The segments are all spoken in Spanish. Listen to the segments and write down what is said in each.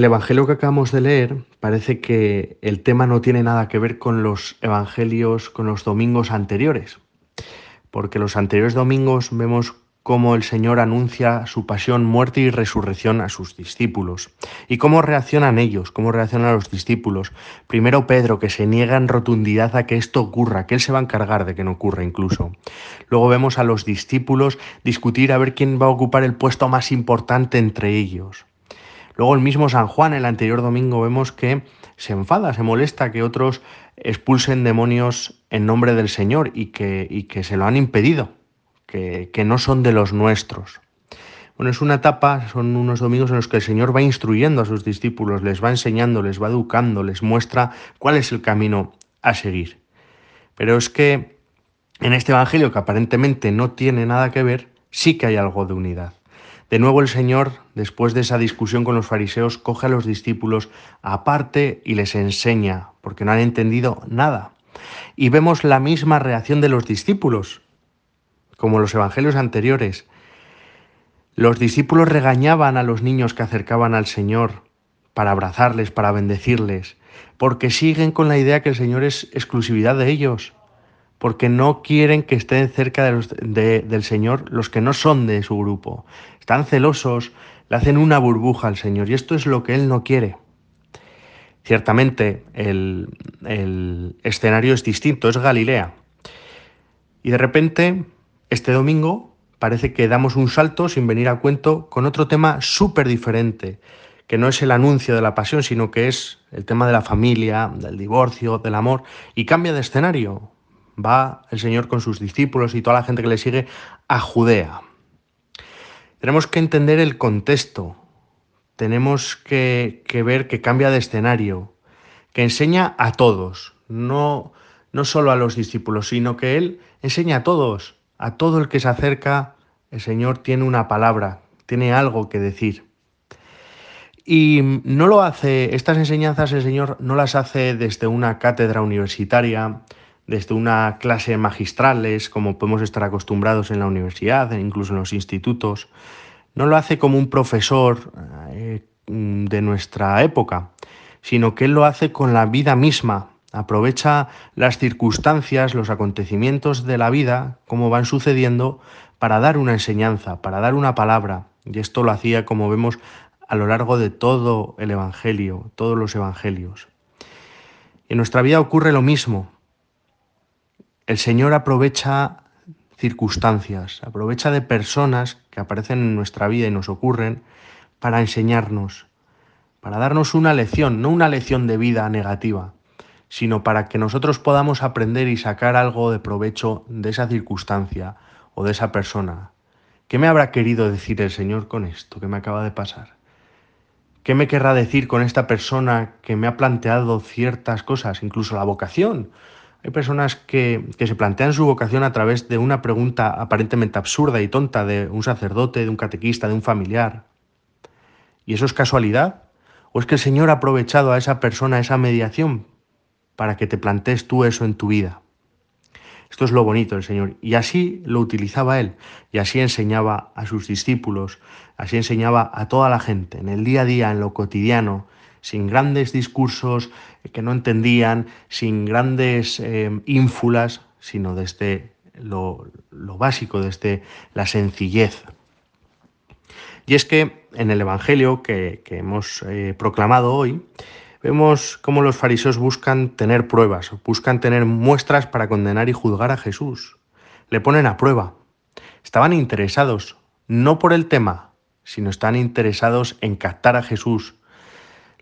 El Evangelio que acabamos de leer parece que el tema no tiene nada que ver con los Evangelios, con los domingos anteriores, porque los anteriores domingos vemos cómo el Señor anuncia su pasión, muerte y resurrección a sus discípulos. ¿Y cómo reaccionan ellos? ¿Cómo reaccionan los discípulos? Primero Pedro, que se niega en rotundidad a que esto ocurra, que él se va a encargar de que no ocurra incluso. Luego vemos a los discípulos discutir a ver quién va a ocupar el puesto más importante entre ellos. Luego el mismo San Juan, el anterior domingo, vemos que se enfada, se molesta que otros expulsen demonios en nombre del Señor y que, y que se lo han impedido que, no son de los nuestros. Bueno, es una etapa, son unos domingos en los que el Señor va instruyendo a sus discípulos, les va enseñando, les va educando, les muestra cuál es el camino a seguir. Pero es que en este Evangelio, que aparentemente no tiene nada que ver, sí que hay algo de unidad. De nuevo el Señor, después de esa discusión con los fariseos, coge a los discípulos aparte y les enseña, porque no han entendido nada. Y vemos la misma reacción de los discípulos como los evangelios anteriores. Los discípulos regañaban a los niños que acercaban al Señor para abrazarles, para bendecirles, porque siguen con la idea que el Señor es exclusividad de ellos, porque no quieren que estén cerca del Señor los que no son de su grupo. Están celosos, le hacen una burbuja al Señor y esto es lo que Él no quiere. Ciertamente el, el escenario es distinto, es Galilea. Y de repente este domingo parece que damos un salto sin venir a cuento con otro tema súper diferente, que no es el anuncio de la pasión, sino que es el tema de la familia, del divorcio, del amor, y cambia de escenario. Va el Señor con sus discípulos y toda la gente que le sigue a Judea. Tenemos que entender el contexto, tenemos que, ver que cambia de escenario, que enseña a todos, no, no solo a los discípulos, sino que Él enseña a todos. A todo el que se acerca, el Señor tiene una palabra, tiene algo que decir. Y no lo hace, estas enseñanzas el Señor no las hace desde una cátedra universitaria, desde una clase magistrales, como podemos estar acostumbrados en la universidad, incluso en los institutos. No lo hace como un profesor eh, de nuestra época, sino que Él lo hace con la vida misma, Aprovecha las circunstancias, los acontecimientos de la vida, como van sucediendo, para dar una enseñanza, para dar una palabra. Y esto lo hacía, como vemos, a lo largo de todo el Evangelio, todos los Evangelios. En nuestra vida ocurre lo mismo. El Señor aprovecha circunstancias, aprovecha de personas que aparecen en nuestra vida y nos ocurren para enseñarnos, para darnos una lección, no una lección de vida negativa, sino para que nosotros podamos aprender y sacar algo de provecho de esa circunstancia o de esa persona. ¿Qué me habrá querido decir el Señor con esto que me acaba de pasar? ¿Qué me querrá decir con esta persona que me ha planteado ciertas cosas, incluso la vocación? Hay personas que, que, se plantean su vocación a través de una pregunta aparentemente absurda y tonta de un sacerdote, de un catequista, de un familiar. ¿Y eso es casualidad? ¿O es que el Señor ha aprovechado a esa persona, esa mediación, para que te plantees tú eso en tu vida. Esto es lo bonito del Señor. Y así lo utilizaba Él. Y así enseñaba a sus discípulos, así enseñaba a toda la gente, en el día a día, en lo cotidiano, sin grandes discursos que no entendían, sin grandes eh, ínfulas, sino desde lo, básico, desde la sencillez. Y es que en el Evangelio que, hemos eh, proclamado hoy, Vemos cómo los fariseos buscan tener pruebas, buscan tener muestras para condenar y juzgar a Jesús. Le ponen a prueba. Estaban interesados, no por el tema, sino están interesados en captar a Jesús.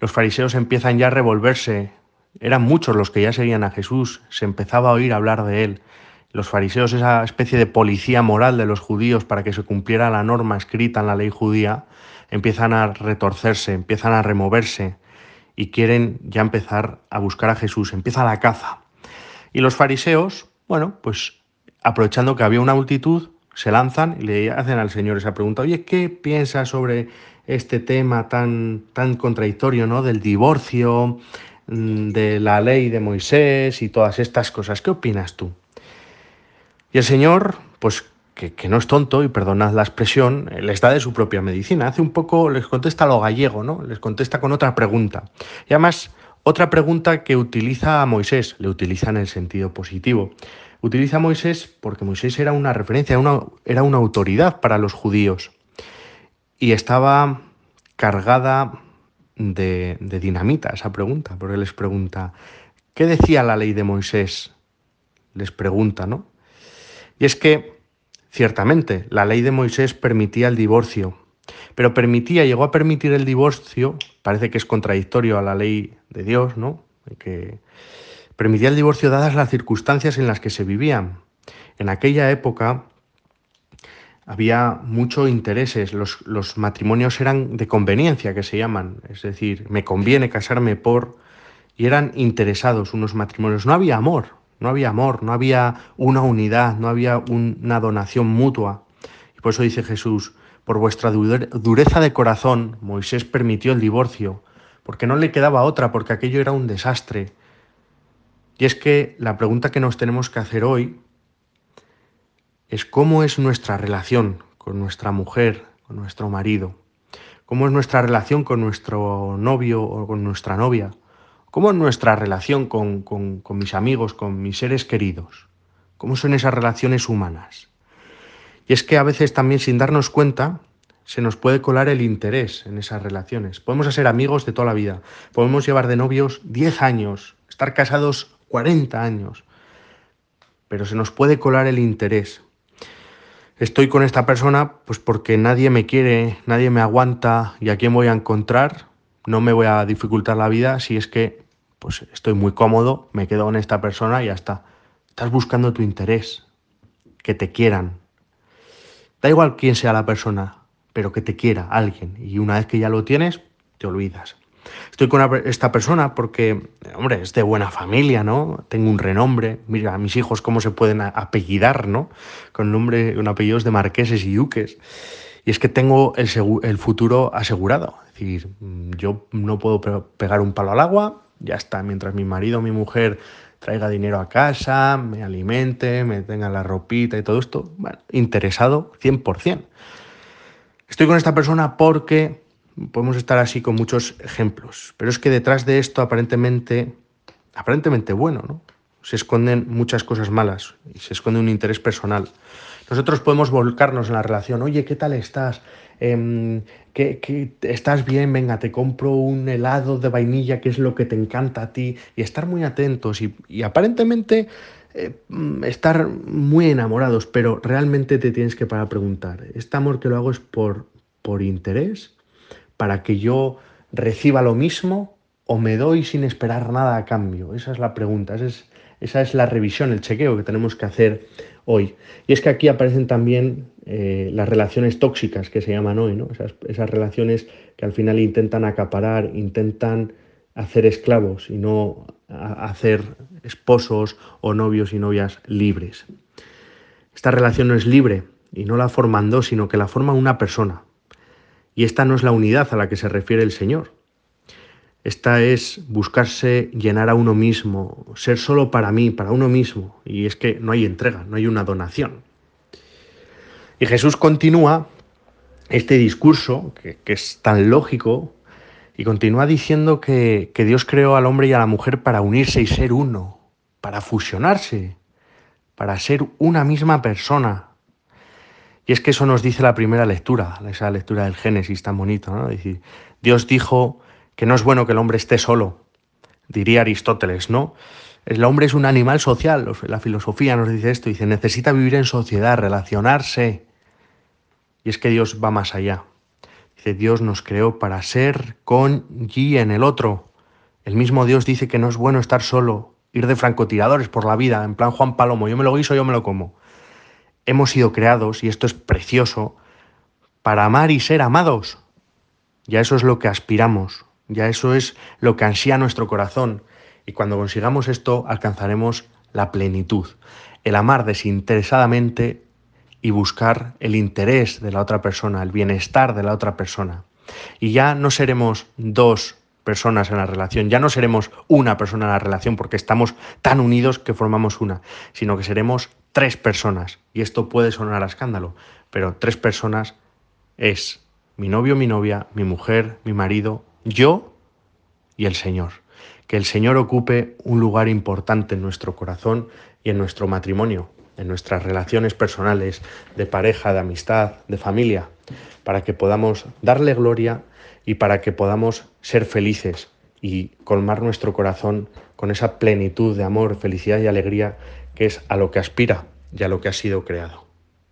Los fariseos empiezan ya a revolverse. Eran muchos los que ya seguían a Jesús, se empezaba a oír hablar de él. Los fariseos, esa especie de policía moral de los judíos para que se cumpliera la norma escrita en la ley judía, empiezan a retorcerse, empiezan a removerse y quieren ya empezar a buscar a Jesús. Empieza la caza. Y los fariseos, bueno, pues aprovechando que había una multitud, se lanzan y le hacen al Señor esa pregunta, oye, ¿qué piensas sobre este tema tan, tan contradictorio, ¿no? Del divorcio, mm, de la ley de Moisés y todas estas cosas. ¿Qué opinas tú? Y el Señor, pues que, no es tonto, y perdonad la expresión, les da de su propia medicina. Hace un poco, les contesta lo gallego, ¿no? Les contesta con otra pregunta. Y además, otra pregunta que utiliza a Moisés, le utiliza en el sentido positivo. Utiliza a Moisés porque Moisés era una referencia, era una autoridad para los judíos. Y estaba cargada de, de dinamita esa pregunta, porque les pregunta, ¿qué decía la ley de Moisés? Les pregunta, ¿no? Y es que Ciertamente, la ley de Moisés permitía el divorcio, pero permitía, llegó a permitir el divorcio, parece que es contradictorio a la ley de Dios, ¿no? Que permitía el divorcio dadas las circunstancias en las que se vivían. En aquella época había muchos intereses, los, los matrimonios eran de conveniencia, que se llaman, es decir, me conviene casarme por... y eran interesados unos matrimonios, no había amor, no había amor, no había una unidad, no había una donación mutua. Y por eso dice Jesús, por vuestra dureza de corazón, Moisés permitió el divorcio, porque no le quedaba otra, porque aquello era un desastre. Y es que la pregunta que nos tenemos que hacer hoy es cómo es nuestra relación con nuestra mujer, con nuestro marido, cómo es nuestra relación con nuestro novio o con nuestra novia, ¿Cómo es nuestra relación con, mis amigos, con mis seres queridos? ¿Cómo son esas relaciones humanas? Y es que a veces también sin darnos cuenta se nos puede colar el interés en esas relaciones. Podemos ser amigos de toda la vida, podemos llevar de novios 10 años, estar casados 40 años, pero se nos puede colar el interés. Estoy con esta persona pues porque nadie me quiere, nadie me aguanta y a quién voy a encontrar no me voy a dificultar la vida si es que pues estoy muy cómodo, me quedo con esta persona y ya está. Estás buscando tu interés, que te quieran. Da igual quién sea la persona, pero que te quiera alguien. Y una vez que ya lo tienes, te olvidas. Estoy con esta persona porque, hombre, es de buena familia, ¿no? Tengo un renombre. Mira, a mis hijos cómo se pueden apellidar, ¿no? Con nombre, con apellidos de marqueses y duques. Y es que tengo el, futuro asegurado. Es decir, mm, yo no puedo pegar un palo al agua, ya está, mientras mi marido o mi mujer traiga dinero a casa, me alimente, me tenga la ropita y todo esto, bueno, interesado 100%. Estoy con esta persona porque podemos estar así con muchos ejemplos, pero es que detrás de esto aparentemente, aparentemente bueno, ¿no? Se esconden muchas cosas malas y se esconde un interés personal. Nosotros podemos volcarnos en la relación, oye, ¿qué tal estás? Em, ¿qué, estás bien? Venga, te compro un helado de vainilla, que es lo que te encanta a ti, y estar muy atentos y, aparentemente eh, estar muy enamorados, pero realmente te tienes que parar preguntar, ¿este amor que lo hago es por, por interés? ¿Para que yo reciba lo mismo? ¿O me doy sin esperar nada a cambio? Esa es la pregunta, esa es, esa es la revisión, el chequeo que tenemos que hacer hoy. Y es que aquí aparecen también eh, las relaciones tóxicas que se llaman hoy, ¿no? Esas, relaciones que al final intentan acaparar, intentan hacer esclavos y no hacer esposos o novios y novias libres. Esta relación no es libre y no la forman dos, sino que la forma una persona. Y esta no es la unidad a la que se refiere el Señor. Esta es buscarse llenar a uno mismo, ser solo para mí, para uno mismo. Y es que no hay entrega, no hay una donación. Y Jesús continúa este discurso, que, es tan lógico, y continúa diciendo que, Dios creó al hombre y a la mujer para unirse y ser uno, para fusionarse, para ser una misma persona. Y es que eso nos dice la primera lectura, esa lectura del Génesis tan bonito, ¿no? Dios dijo que no es bueno que el hombre esté solo, diría Aristóteles, ¿no? El hombre es un animal social, la filosofía nos dice esto, dice, necesita vivir en sociedad, relacionarse. Y es que Dios va más allá. Dice, Dios nos creó para ser con y en el otro. El mismo Dios dice que no es bueno estar solo, ir de francotiradores por la vida, en plan Juan Palomo, yo me lo guiso, yo me lo como. Hemos sido creados, y esto es precioso, para amar y ser amados. Y a eso es lo que aspiramos, ya eso es lo que ansía nuestro corazón. Y cuando consigamos esto, alcanzaremos la plenitud. El amar desinteresadamente y buscar el interés de la otra persona, el bienestar de la otra persona. Y ya no seremos dos personas en la relación, ya no seremos una persona en la relación porque estamos tan unidos que formamos una, sino que seremos tres personas. Y esto puede sonar a escándalo, pero tres personas es mi novio, mi novia, mi mujer, mi marido, yo y el Señor. Que el Señor ocupe un lugar importante en nuestro corazón y en nuestro matrimonio, en nuestras relaciones personales, de pareja, de amistad, de familia, para que podamos darle gloria y para que podamos ser felices y colmar nuestro corazón con esa plenitud de amor, felicidad y alegría que es a lo que aspira y a lo que ha sido creado.